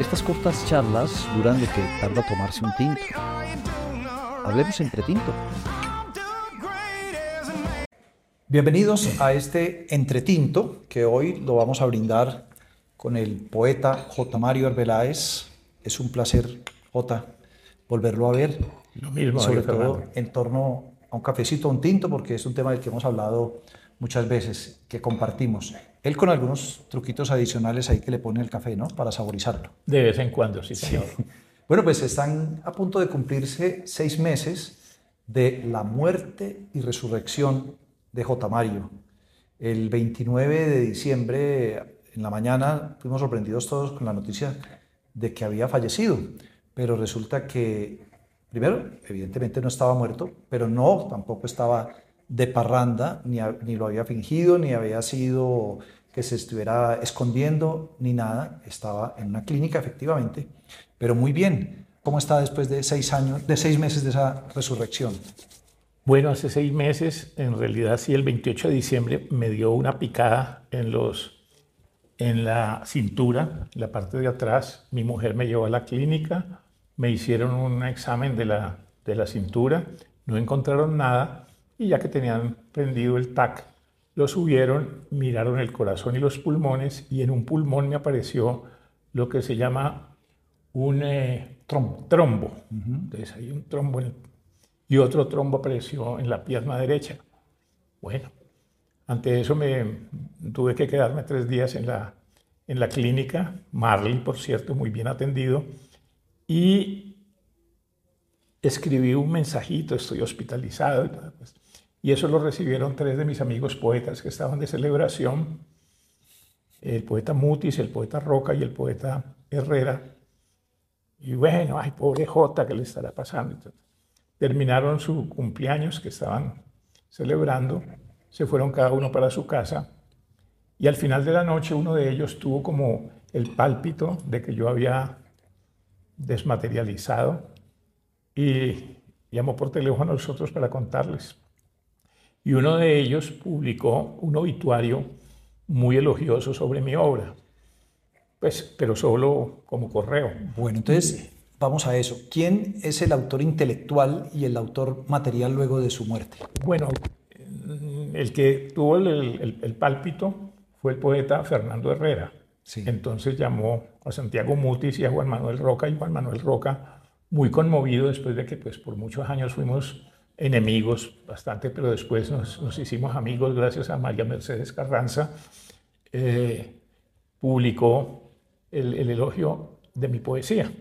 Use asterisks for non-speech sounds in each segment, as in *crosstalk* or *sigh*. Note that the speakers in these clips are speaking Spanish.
Estas cortas charlas duran lo que tarda tomarse un tinto. Hablemos entre tinto. Bienvenidos a este entretinto que hoy lo vamos a brindar con el poeta J. Mario Arbeláez. Es un placer, J, volverlo a ver. Lo mismo, sobre todo Fernando. en torno a un cafecito, a un tinto, porque es un tema del que hemos hablado muchas veces, que compartimos. Él con algunos truquitos adicionales ahí que le pone el café, ¿no? Para saborizarlo. De vez en cuando, sí, señor. *laughs* Bueno, pues están a punto de cumplirse seis meses de la muerte y resurrección de J. Mario. El 29 de diciembre, en la mañana, fuimos sorprendidos todos con la noticia de que había fallecido, pero resulta que, primero, evidentemente no estaba muerto, pero no, tampoco estaba de parranda, ni, ni lo había fingido, ni había sido que se estuviera escondiendo, ni nada. Estaba en una clínica, efectivamente, pero muy bien. ¿Cómo está después de seis años, de seis meses de esa resurrección? Bueno, hace seis meses, en realidad sí, el 28 de diciembre me dio una picada en, los, en la cintura, en la parte de atrás. Mi mujer me llevó a la clínica, me hicieron un examen de la, de la cintura, no encontraron nada y ya que tenían prendido el TAC, lo subieron, miraron el corazón y los pulmones y en un pulmón me apareció lo que se llama un eh, trombo. trombo. Entonces hay un trombo en el y otro trombo apareció en la pierna derecha. Bueno, ante eso me tuve que quedarme tres días en la, en la clínica, Marley, por cierto, muy bien atendido, y escribí un mensajito, estoy hospitalizado, y todo, pues, y eso lo recibieron tres de mis amigos poetas que estaban de celebración, el poeta Mutis, el poeta Roca y el poeta Herrera. Y bueno, ay, pobre Jota, ¿qué le estará pasando? Entonces, terminaron su cumpleaños que estaban celebrando, se fueron cada uno para su casa y al final de la noche uno de ellos tuvo como el pálpito de que yo había desmaterializado y llamó por teléfono a nosotros para contarles. Y uno de ellos publicó un obituario muy elogioso sobre mi obra, pues, pero solo como correo. Bueno, entonces vamos a eso. ¿Quién es el autor intelectual y el autor material luego de su muerte? Bueno, el que tuvo el, el- el pálpito fue el poeta Fernando Herrera. Sí. Entonces llamó a Santiago Mutis y a Juan Manuel Roca, y Juan Manuel Roca, muy conmovido después de que pues, por muchos años fuimos enemigos bastante, pero después nos, hicimos amigos gracias a María Mercedes Carranza, eh, publicó el, el elogio de mi poesía.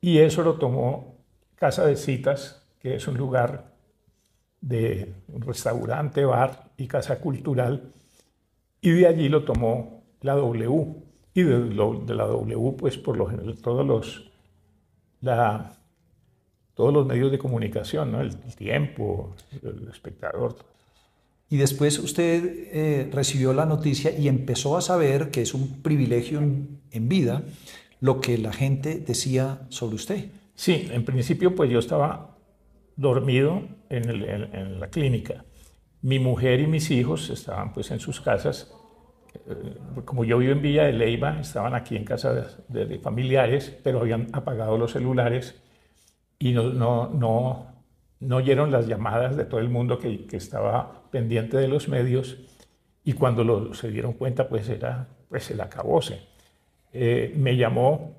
Y eso lo tomó Casa de Citas, que es un lugar de restaurante, bar y casa cultural, y de allí lo tomó la W. Y de, lo- de la W, pues por lo general, todos los, la- todos los medios de comunicación, ¿no? el, el tiempo, el espectador. Y después usted eh, recibió la noticia y empezó a saber que es un privilegio en, en vida lo que la gente decía sobre usted. Sí, en principio pues yo estaba dormido en, el- en- en la clínica. Mi mujer y mis hijos estaban pues en sus casas. Eh, Como yo vivo en Villa de Leyva, estaban aquí en casa de, de- de familiares, pero habían apagado los celulares y no, no, no, no oyeron las llamadas de todo el mundo que, que estaba pendiente de los medios y cuando lo, se dieron cuenta pues era pues el acabose. Eh, me llamó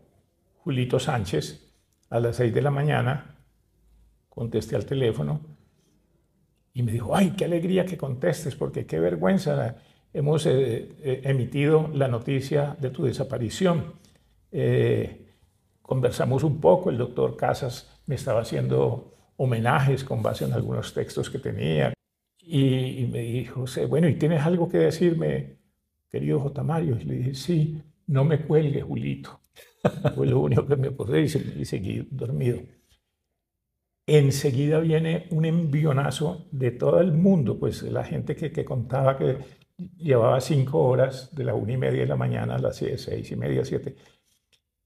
Julito Sánchez a las 6 de la mañana, contesté al teléfono y me dijo, ay, qué alegría que contestes, porque qué vergüenza, hemos eh, eh, emitido la noticia de tu desaparición. Eh, conversamos un poco, el doctor Casas me estaba haciendo homenajes con base en algunos textos que tenía y, me dijo, "Sí, bueno, ¿y tienes algo que decirme, querido J. Mario? Y le dije, sí, no me cuelgue, Julito. *laughs* Fue lo único que me acordé y, se- y seguí dormido. Enseguida viene un envionazo de todo el mundo, pues la gente que, que contaba que llevaba cinco horas de la una y media de la mañana a las seis, seis y media, siete,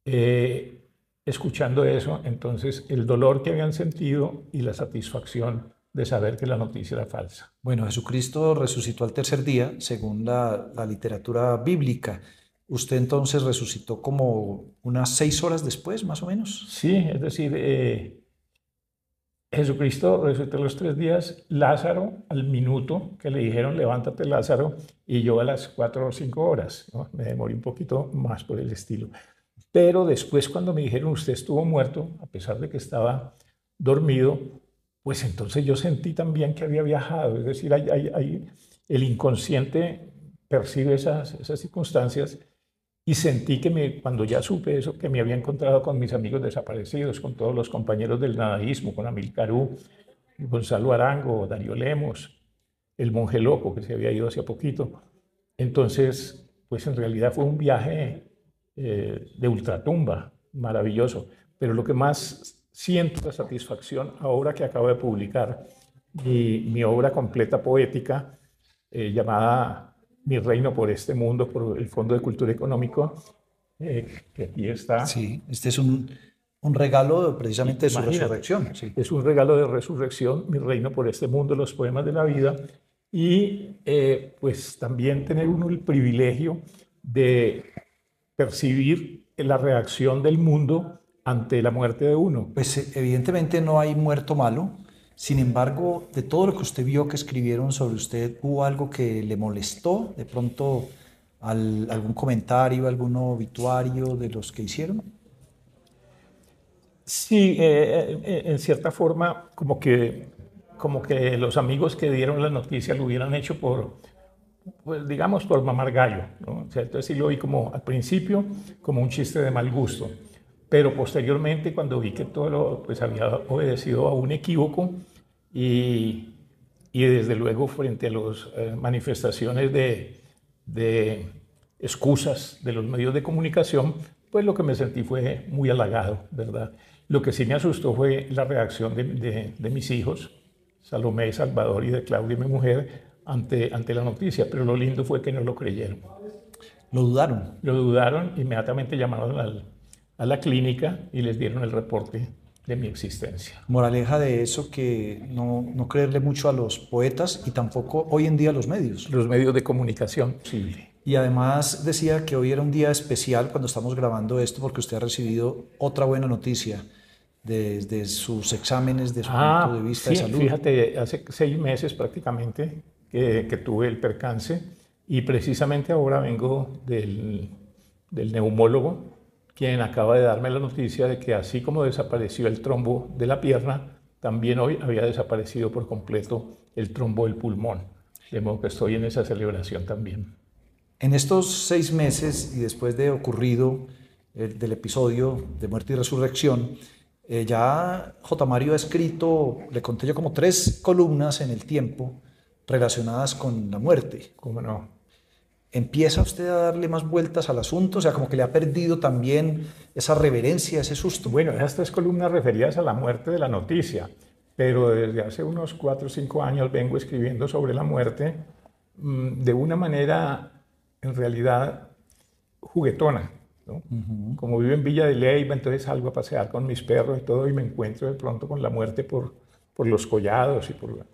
eh, escuchando eso, entonces el dolor que habían sentido y la satisfacción de saber que la noticia era falsa. Bueno, Jesucristo resucitó al tercer día, según la, la literatura bíblica. usted entonces resucitó como unas seis horas después, más o menos. Sí, es decir, eh, Jesucristo resucitó los tres días, Lázaro al minuto que le dijeron levántate Lázaro y yo a las cuatro o cinco horas, me demoré un poquito más por el estilo. Pero después cuando me dijeron usted estuvo muerto, a pesar de que estaba dormido, pues entonces yo sentí también que había viajado, es decir, hay, el inconsciente percibe esas, esas circunstancias y sentí que me, cuando ya supe eso, que me había encontrado con mis amigos desaparecidos, con todos los compañeros del nadaísmo, con Amil Carú, Gonzalo Arango, Darío Lemos, el monje loco que se había ido hace poquito. Entonces, pues en realidad fue un viaje eh, de ultratumba, maravilloso. Pero lo que más siento la satisfacción ahora que acabo de publicar mi, mi obra completa poética eh, llamada mi reino por este mundo, por el Fondo de Cultura Económico, eh, que aquí está. Sí, este es un, un regalo precisamente de su resurrección. Sí. Es un regalo de resurrección, mi reino por este mundo, los poemas de la vida, y eh, pues también tener uno el privilegio de percibir la reacción del mundo ante la muerte de uno. Pues evidentemente no hay muerto malo, sin embargo, de todo lo que usted vio que escribieron sobre usted, ¿hubo algo que le molestó? ¿De pronto algún comentario, algún obituario de los que hicieron? Sí, eh, eh, en cierta forma, como que, como que los amigos que dieron la noticia lo hubieran hecho por, pues, digamos, por mamar gallo. ¿no? entonces sí lo vi como al principio como un chiste de mal gusto. Pero posteriormente, cuando vi que todo pues, había obedecido a un equívoco y, y desde luego frente a las eh, manifestaciones de, de excusas de los medios de comunicación, pues lo que me sentí fue muy halagado, ¿verdad? Lo que sí me asustó fue la reacción de, de, de, mis hijos, Salomé, Salvador y de Claudia, mi mujer, ante, ante la noticia, pero lo lindo fue que no lo creyeron. ¿Lo dudaron? Lo dudaron, inmediatamente llamaron al, a la clínica y les dieron el reporte de mi existencia. Moraleja de eso que no, no, creerle mucho a los poetas y tampoco hoy en día a los medios. Los medios de comunicación, sí. Y además decía que hoy era un día especial cuando estamos grabando esto porque usted ha recibido otra buena noticia desde sus exámenes, de su ah, punto de vista sí, de salud. Fíjate, hace seis meses prácticamente que, tuve el percance y precisamente ahora vengo del, del neumólogo quien acaba de darme la noticia de que así como desapareció el trombo de la pierna, también hoy había desaparecido por completo el trombo del pulmón. De modo que estoy en esa celebración también. En estos seis meses y después de ocurrido el, del episodio de muerte y resurrección, eh, ya J. Mario ha escrito, le conté yo como tres columnas en el tiempo relacionadas con la muerte. ¿Cómo no? empieza usted a darle más vueltas al asunto, o sea, como que le ha perdido también esa reverencia, ese susto. Bueno, estas tres columnas referidas a la muerte de la noticia, pero desde hace unos cuatro o cinco años vengo escribiendo sobre la muerte mm, de una manera, en realidad, juguetona. ¿no? Como vivo en Villa de Leyva, entonces salgo a pasear con mis perros y todo y me encuentro de pronto con la muerte por, por los collados y por,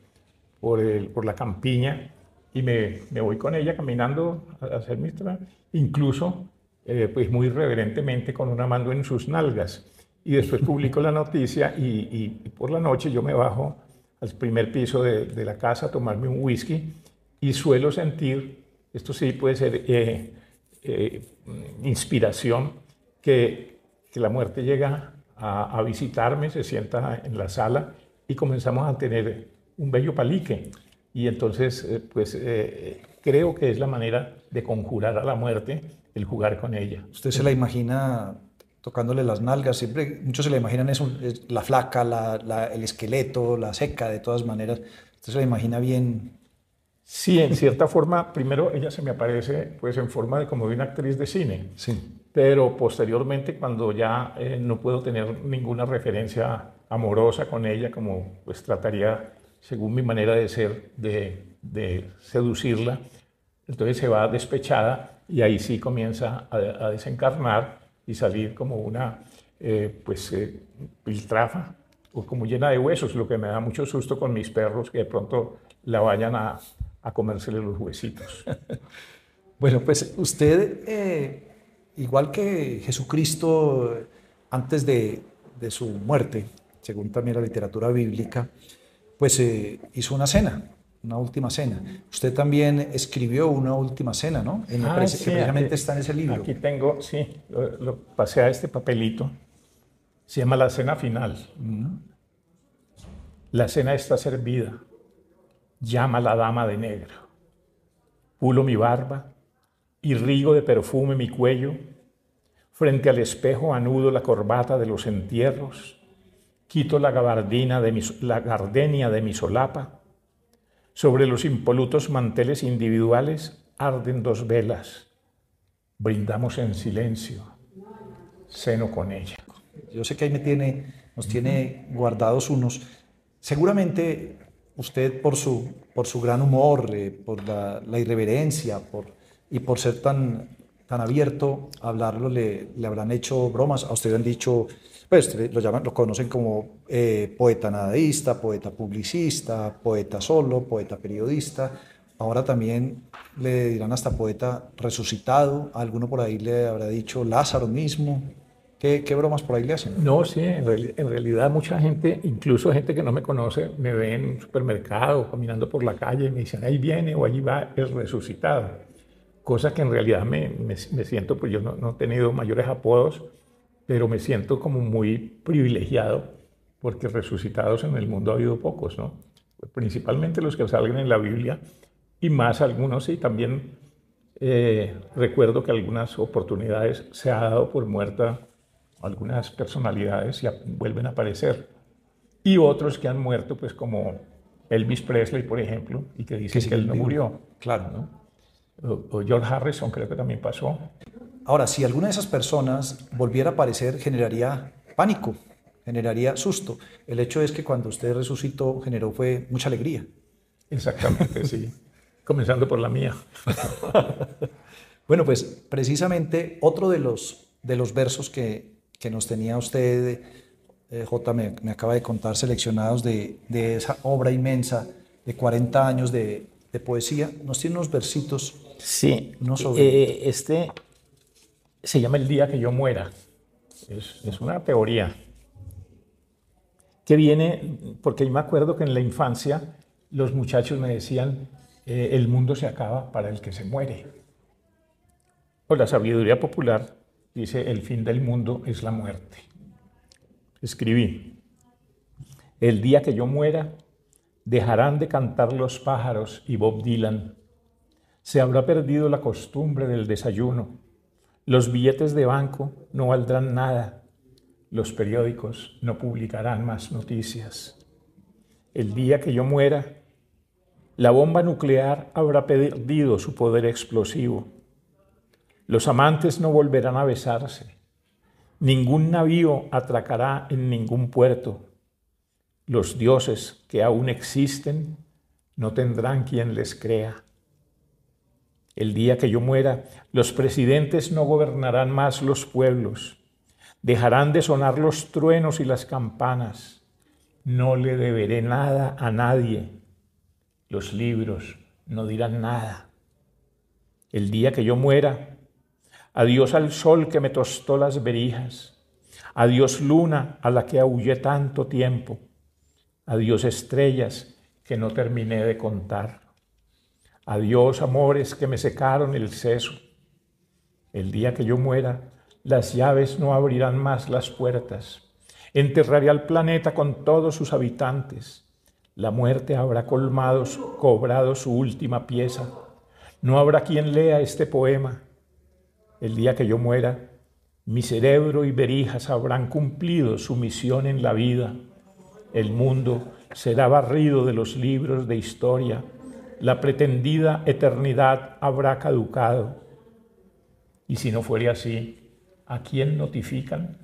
por, el, por la campiña y me, me, voy con ella caminando a hacer mi trabajo, incluso eh, pues muy reverentemente con una mando en sus nalgas. Y después *laughs* publico la noticia y, y, por la noche yo me bajo al primer piso de, de, la casa a tomarme un whisky y suelo sentir, esto sí puede ser eh, eh, inspiración, que, que, la muerte llega a, a visitarme, se sienta en la sala y comenzamos a tener un bello palique. Y entonces, eh, pues eh, creo que es la manera de conjurar a la muerte el jugar con ella. ¿Usted se la imagina tocándole las nalgas? Siempre, muchos se la imaginan eso, la flaca, la, la, el esqueleto, la seca, de todas maneras. ¿Usted se la imagina bien? Sí, en cierta forma, primero ella se me aparece pues en forma de como de una actriz de cine. Sí. Pero posteriormente, cuando ya eh, no puedo tener ninguna referencia amorosa con ella, como pues trataría según mi manera de ser, de, de seducirla. Entonces se va despechada y ahí sí comienza a, a desencarnar y salir como una eh, pues, eh, piltrafa o como llena de huesos, lo que me da mucho susto con mis perros que de pronto la vayan a, a comérsele los huesitos. *laughs* bueno, pues usted eh, igual que Jesucristo antes de, de su muerte, según también la literatura bíblica, pues eh, hizo una cena, una última cena. Usted también escribió una última cena, ¿no? En Ah, que sí, precisamente aquí- está en ese libro. Aquí tengo, sí, lo, lo pasé a este papelito. Se llama La Cena Final. La cena está servida. Llama la dama de negro. Pulo mi barba, irrigo de perfume mi cuello. Frente al espejo anudo la corbata de los entierros. Quito la gabardina de mi, la gardenia de mi solapa. Sobre los impolutos manteles individuales arden dos velas. Brindamos en silencio. Ceno con ella. Yo sé que ahí me tiene, nos tiene guardados unos. Seguramente usted por su, por su gran humor, eh, por la, la irreverencia por, y por ser tan, tan abierto a hablarlo, le, le habrán hecho bromas. A usted le han dicho, pues lo, llaman, lo conocen como eh, poeta nadaísta, poeta publicista, poeta solo, poeta periodista. Ahora también le dirán hasta poeta resucitado. A alguno por ahí le habrá dicho Lázaro mismo. ¿Qué, qué bromas por ahí le hacen? No, sí, en, reali- en realidad mucha gente, incluso gente que no me conoce, me ve en un supermercado, caminando por la calle y me dicen, ahí viene o allí va el resucitado. Cosa que en realidad me, me- me siento, pues yo no, no he tenido mayores apodos, pero me siento como muy privilegiado porque resucitados en el mundo ha habido pocos, ¿no? Principalmente los que salen en la Biblia y más algunos, y también eh, recuerdo que algunas oportunidades se ha dado por muerta algunas personalidades y a- vuelven a aparecer. Y otros que han muerto, pues como Elvis Presley, por ejemplo, y que dicen que, él no murió. Claro. ¿no? O, George Harrison creo que también pasó. Ahora, si alguna de esas personas volviera a aparecer, generaría pánico, generaría susto. El hecho es que cuando usted resucitó, generó fue mucha alegría. Exactamente, sí. *laughs* Comenzando por la mía. *laughs* Bueno, pues precisamente otro de los, de los versos que, que nos tenía usted, eh, J, me, me acaba de contar, seleccionados de, de esa obra inmensa de 40 años de, de poesía, nos tiene unos versitos. Sí, No sobre- eh, este se llama El día que yo muera. Es, es una teoría que viene, porque yo me acuerdo que en la infancia los muchachos me decían, eh, el mundo se acaba para el que se muere. O la sabiduría popular dice, el fin del mundo es la muerte. Escribí, el día que yo muera, dejarán de cantar los pájaros y Bob Dylan. Se habrá perdido la costumbre del desayuno. Los billetes de banco no valdrán nada. Los periódicos no publicarán más noticias. El día que yo muera, la bomba nuclear habrá perdido su poder explosivo. Los amantes no volverán a besarse. Ningún navío atracará en ningún puerto. Los dioses que aún existen no tendrán quien les crea. El día que yo muera, los presidentes no gobernarán más los pueblos. Dejarán de sonar los truenos y las campanas. No le deberé nada a nadie. Los libros no dirán nada. El día que yo muera, adiós al sol que me tostó las berijas. Adiós luna a la que aullé tanto tiempo. Adiós estrellas que no terminé de contar. Adiós amores que me secaron el seso. El día que yo muera, las llaves no abrirán más las puertas. Enterraré al planeta con todos sus habitantes. La muerte habrá colmado, cobrado su última pieza. No habrá quien lea este poema. El día que yo muera, mi cerebro y verijas habrán cumplido su misión en la vida. El mundo será barrido de los libros de historia. La pretendida eternidad habrá caducado. Y si no fuere así, ¿a quién notifican?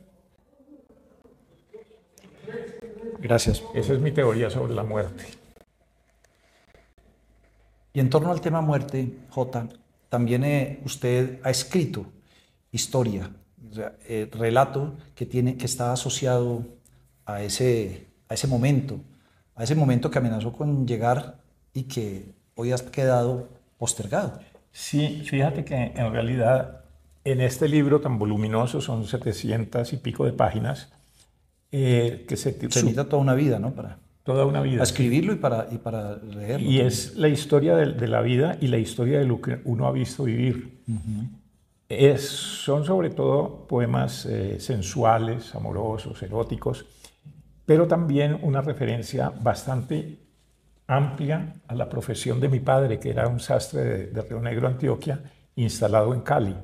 Gracias. Esa es mi teoría sobre la muerte. Y en torno al tema muerte, J, también eh, usted ha escrito historia, o sea, eh, relato que, tiene, que está asociado a ese, a ese momento, a ese momento que amenazó con llegar y que hoy ha quedado postergado. Sí, fíjate que en realidad en este libro tan voluminoso, son 700 y pico de páginas, eh, que se, se necesita toda una vida, ¿no? Para toda una vida. escribirlo y para, y para leerlo. Y es la historia de, de, la vida y la historia de lo que uno ha visto vivir. es, son sobre todo poemas eh, sensuales, amorosos, eróticos, pero también una referencia bastante amplia a la profesión de mi padre, que era un sastre de, de Río Negro, Antioquia, instalado en Cali.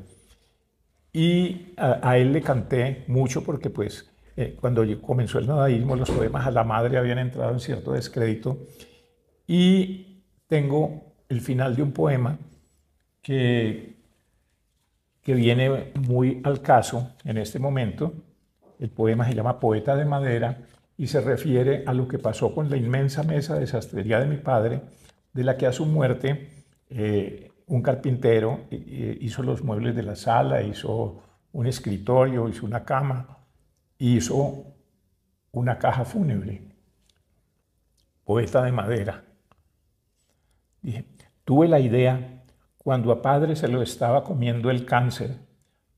Y a, él le canté mucho porque pues eh, cuando comenzó el nadaísmo, los poemas a la madre habían entrado en cierto descrédito. Y tengo el final de un poema que, que viene muy al caso en este momento. El poema se llama Poeta de Madera y se refiere a lo que pasó con la inmensa mesa de sastrería de mi padre, de la que a su muerte eh, un carpintero eh, hizo los muebles de la sala, hizo un escritorio, hizo una cama, hizo una caja fúnebre, poeta de madera. Dije, tuve la idea cuando a padre se lo estaba comiendo el cáncer,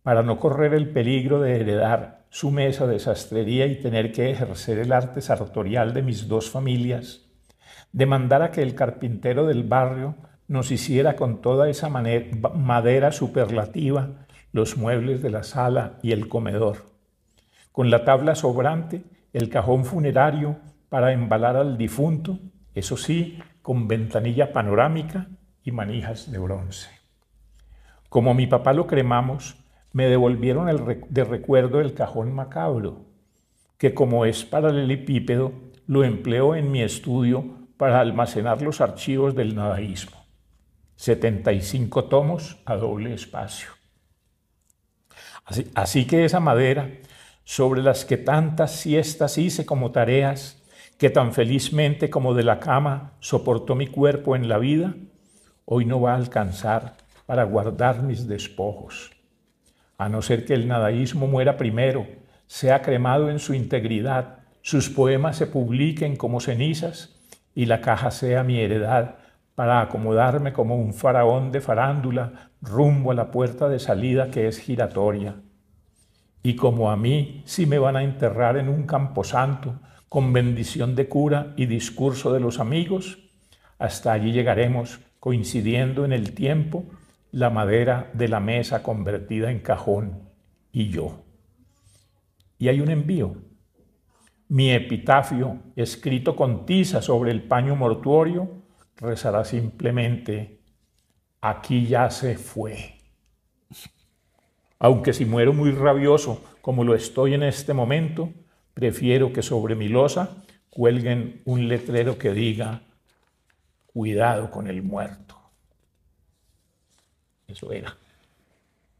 para no correr el peligro de heredar su mesa de sastrería y tener que ejercer el arte sartorial de mis dos familias, de mandar a que el carpintero del barrio nos hiciera con toda esa madera superlativa los muebles de la sala y el comedor con la tabla sobrante, el cajón funerario para embalar al difunto, eso sí, con ventanilla panorámica y manijas de bronce. Como mi papá lo cremamos, me devolvieron de recuerdo el cajón macabro, que como es paralelepípedo, lo empleo en mi estudio para almacenar los archivos del nadaísmo. 75 tomos a doble espacio. Así que esa madera sobre las que tantas siestas hice como tareas, que tan felizmente como de la cama soportó mi cuerpo en la vida, hoy no va a alcanzar para guardar mis despojos. A no ser que el nadaísmo muera primero, sea cremado en su integridad, sus poemas se publiquen como cenizas y la caja sea mi heredad para acomodarme como un faraón de farándula rumbo a la puerta de salida que es giratoria. Y como a mí sí me van a enterrar en un camposanto con bendición de cura y discurso de los amigos, hasta allí llegaremos coincidiendo en el tiempo la madera de la mesa convertida en cajón y yo. Y hay un envío. Mi epitafio, escrito con tiza sobre el paño mortuorio, rezará simplemente, aquí ya se fue aunque si muero muy rabioso, como lo estoy en este momento, prefiero que sobre mi losa cuelguen un letrero que diga, cuidado con el muerto. Eso era.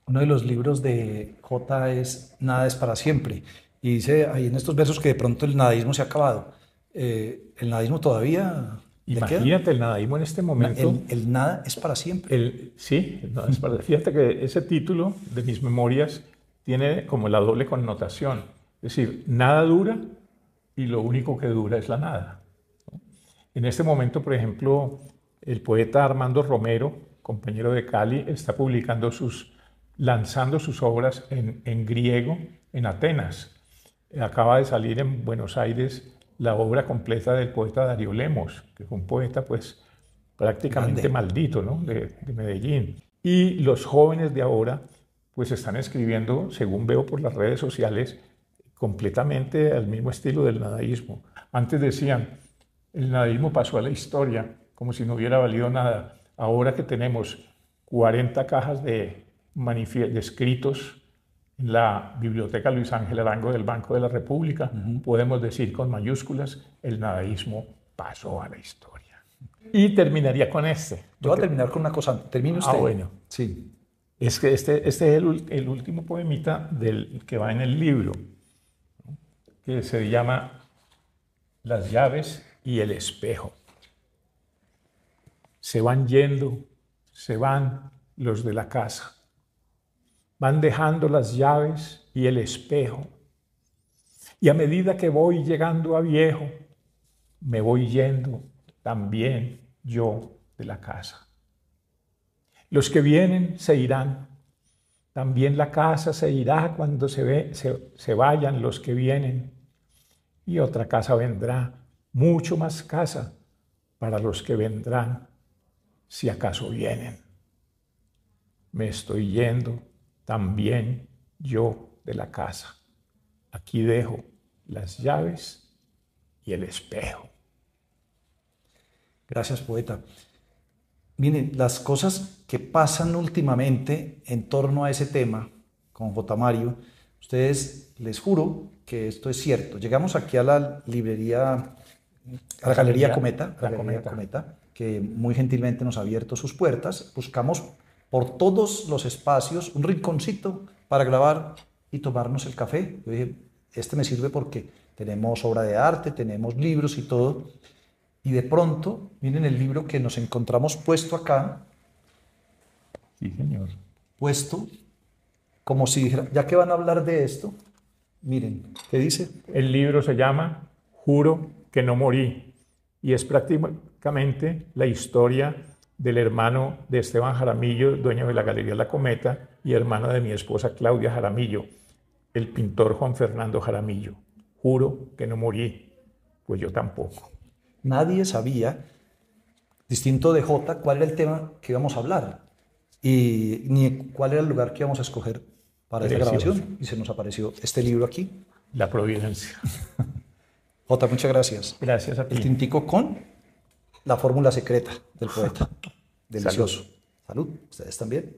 Uno de los libros de J es Nada es para siempre. Y dice ahí en estos versos que de pronto el nadaísmo se ha acabado. Eh, ¿El nadaísmo todavía Imagínate el nadaísmo en este momento. El, nada es para siempre. El, sí, es para, fíjate que ese título de mis memorias tiene como la doble connotación. Es decir, nada dura y lo único que dura es la nada. En este momento, por ejemplo, el poeta Armando Romero, compañero de Cali, está publicando sus, lanzando sus obras en, en griego en Atenas. Acaba de salir en Buenos Aires la obra completa del poeta Darío Lemos, que fue un poeta pues prácticamente maldito ¿no? de, Medellín. Y los jóvenes de ahora pues están escribiendo, según veo por las redes sociales, completamente al mismo estilo del nadaísmo. Antes decían, el nadaísmo pasó a la historia como si no hubiera valido nada. Ahora que tenemos 40 cajas de, de escritos en la Biblioteca Luis Ángel Arango del Banco de la República, podemos decir con mayúsculas, el nadaísmo pasó a la historia. Y terminaría con este. Yo voy a terminar con una cosa. Termino ah, usted. Ah, bueno. Sí. Es que este, este es el, el, último poemita del, que va en el libro, que se llama Las llaves y el espejo. Se van yendo, se van los de la casa van dejando las llaves y el espejo. Y a medida que voy llegando a viejo, me voy yendo también yo de la casa. Los que vienen se irán, También la casa se irá cuando se, ve, se, se vayan los que vienen. Y otra casa vendrá, mucho más casa para los que vendrán, si acaso vienen. Me estoy yendo también yo de la casa. Aquí dejo las llaves y el espejo. Gracias, poeta. Miren, las cosas que pasan últimamente en torno a ese tema con J. Mario, ustedes les juro que esto es cierto. Llegamos aquí a la librería, a la Galería Cometa, la Galería Cometa, que muy gentilmente nos ha abierto sus puertas. Buscamos por todos los espacios un rinconcito para grabar y tomarnos el café. Yo dije, este me sirve porque tenemos obra de arte, tenemos libros y todo. Y de pronto, miren el libro que nos encontramos puesto acá. Sí, señor. Puesto, como si dijera, ya que van a hablar de esto, miren, ¿qué dice? El libro se llama Juro que no morí y es prácticamente la historia del hermano de Esteban Jaramillo, dueño de la Galería La Cometa, y hermano de mi esposa Claudia Jaramillo, el pintor Juan Fernando Jaramillo. Juro que no morí, pues yo tampoco. Nadie sabía, distinto de J, cuál era el tema que íbamos a hablar y ni cuál era el lugar que íbamos a escoger para esta grabación. Y se nos apareció este libro aquí. La Providencia. *laughs* J, muchas gracias. Gracias a ti. El tintico con la fórmula secreta del poeta. *laughs* Delicioso. Salud. Ustedes también.